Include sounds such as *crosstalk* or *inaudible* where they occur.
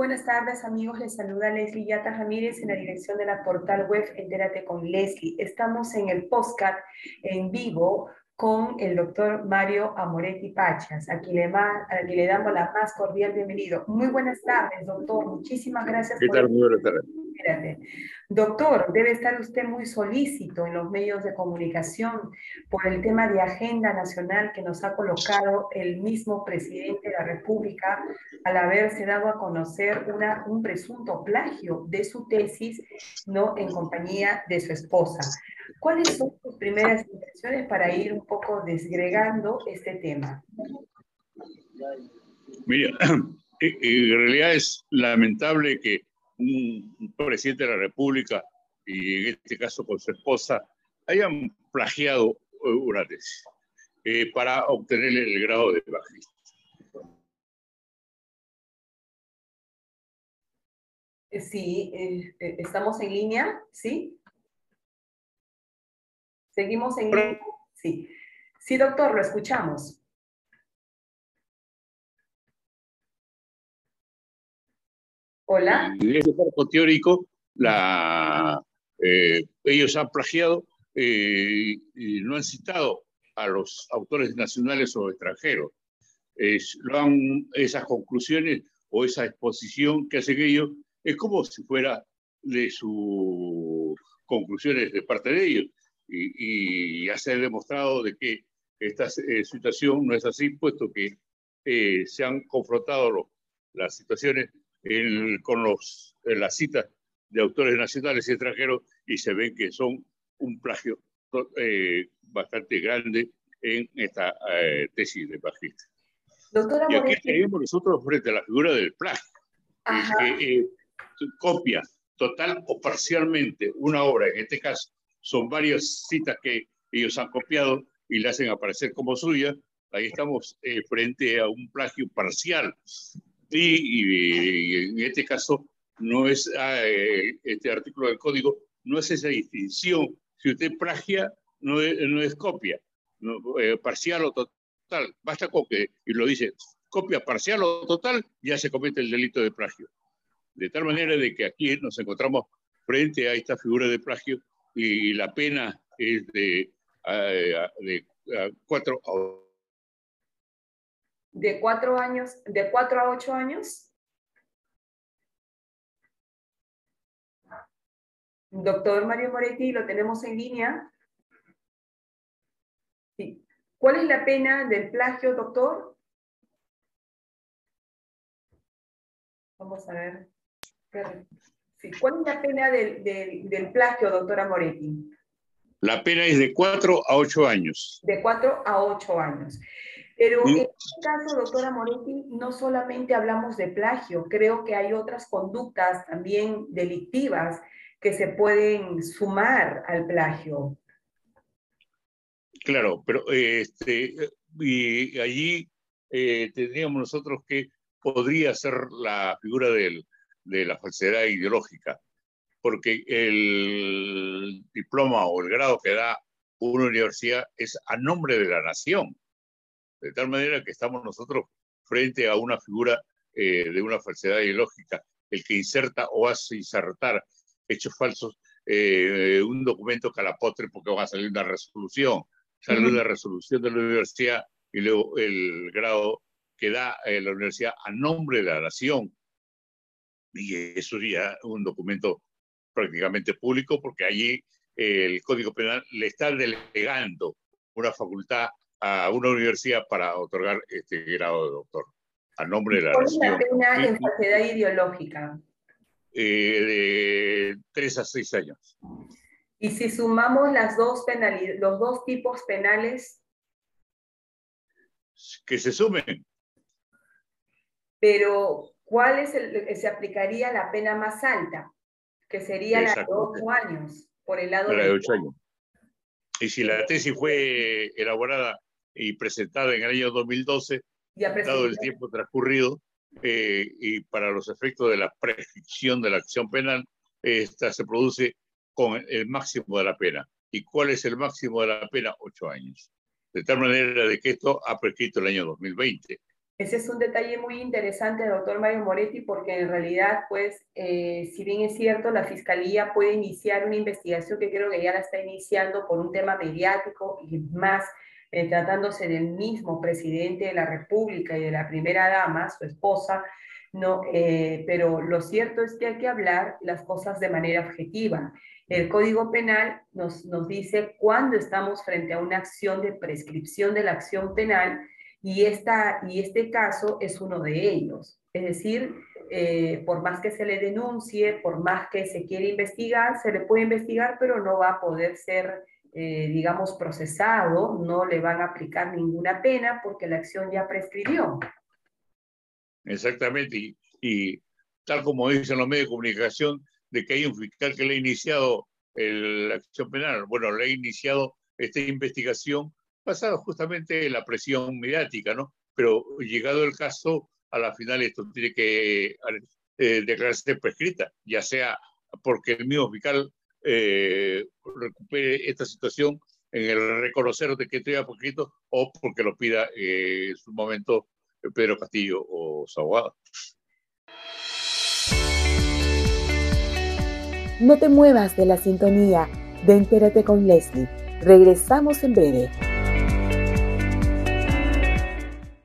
Buenas tardes amigos, les saluda Leslie Yata Ramírez en la dirección de la portal web Entérate con Leslie. Estamos en el podcast en vivo con el doctor Mario Amoretti Pachas, a quien, le, a quien le damos la más cordial bienvenido. Muy buenas tardes, doctor. Muchísimas gracias. ¿Qué tal? Muy buenas tardes. Doctor, debe estar usted muy solícito en los medios de comunicación por el tema de agenda nacional que nos ha colocado el mismo presidente de la República al haberse dado a conocer un presunto plagio de su tesis ¿no? en compañía de su esposa. ¿Cuáles son sus primeras impresiones para ir un poco desgregando este tema? Mira, *clears throat* en realidad es lamentable que un presidente de la República y en este caso con su esposa hayan plagiado eh, una tesis eh, para obtener el grado de bajista. Sí, eh, estamos en línea, ¿sí? Seguimos en línea, sí. Sí, doctor, lo escuchamos. Hola. En este marco teórico, la, eh, ellos han plagiado eh, y no han citado a los autores nacionales o extranjeros. lo han, esas conclusiones o esa exposición que hacen ellos es como si fuera de sus conclusiones de parte de ellos. Y, ya se ha demostrado de que esta eh, situación no es así, puesto que se han confrontado las situaciones con los, las citas de autores nacionales y extranjeros y se ven que son un plagio eh, bastante grande en esta eh, tesis de bajista. y aquí tenemos nosotros frente a la figura del plagio, que eh, copia total o parcialmente una obra, en este caso son varias citas que ellos han copiado y le hacen aparecer como suya, ahí estamos frente a un plagio parcial y, en este caso no es ah, eh, este artículo del código, no es esa distinción. Si usted plagia, no es, no es copia, eh, parcial o total. Basta con que, y lo dice, copia parcial o total, ya se comete el delito de plagio. De tal manera de que aquí nos encontramos frente a esta figura de plagio y la pena es de, ah, de ah, cuatro a de cuatro años, de cuatro a ocho años. Doctor Mario Moretti, lo tenemos en línea. Sí. ¿Cuál es la pena del plagio, doctor? Vamos a ver. Sí. ¿Cuál es la pena del, del, del plagio, doctora Moretti? La pena es de cuatro a ocho años. De cuatro a ocho años. Pero en este caso, doctora Moretti, no solamente hablamos de plagio, creo que hay otras conductas también delictivas que se pueden sumar al plagio. Claro, pero este, y allí eh, tendríamos nosotros que podría ser la figura del, de la falsedad ideológica, porque el diploma o el grado que da una universidad es a nombre de la nación de tal manera que estamos nosotros frente a una figura eh, de una falsedad ideológica, el que inserta o hace insertar hechos falsos, eh, un documento calapotre porque va a salir una resolución, sale una resolución de la universidad y luego el grado que da eh, la universidad a nombre de la nación. Y eso sería un documento prácticamente público porque allí el Código Penal le está delegando una facultad a una universidad para otorgar este grado de doctor a nombre de la ¿Cuál es la pena en falsedad ideológica? Eh, de tres a seis años. Y si sumamos las dos los dos tipos penales. Que se sumen. Pero, ¿cuál es el que se aplicaría la pena más alta? Que sería la de ocho años, por el lado la de ocho años. Y si la tesis fue elaborada y presentada en el año 2012, dado el tiempo transcurrido, eh, y para los efectos de la prescripción de la acción penal, esta se produce con el máximo de la pena. ¿Y cuál es el máximo de la pena? Ocho años. De tal manera de que esto ha prescrito el año 2020. Ese es un detalle muy interesante, doctor Mario Moretti, porque en realidad, pues, eh, si bien es cierto, la Fiscalía puede iniciar una investigación que creo que ya la está iniciando por un tema mediático y más eh, tratándose del mismo presidente de la República y de la primera dama, su esposa, no, eh, pero lo cierto es que hay que hablar las cosas de manera objetiva. El Código Penal nos, nos dice cuándo estamos frente a una acción de prescripción de la acción penal y, esta, y este caso es uno de ellos. Es decir, eh, por más que se le denuncie, por más que se quiera investigar, se le puede investigar, pero no va a poder ser eh, digamos, procesado, no le van a aplicar ninguna pena porque la acción ya prescribió. Exactamente, y, tal como dicen los medios de comunicación, de que hay un fiscal que le ha iniciado la acción penal, bueno, le ha iniciado esta investigación basada justamente en la presión mediática, ¿no? Pero llegado el caso, a la final esto tiene que eh, declararse prescrita, ya sea porque el mismo fiscal eh, recupere esta situación en el reconocer de que estoy poquito o porque lo pida eh, en su momento Pedro Castillo o abogado. No te muevas de la sintonía de Entérate con Leslie. Regresamos en breve.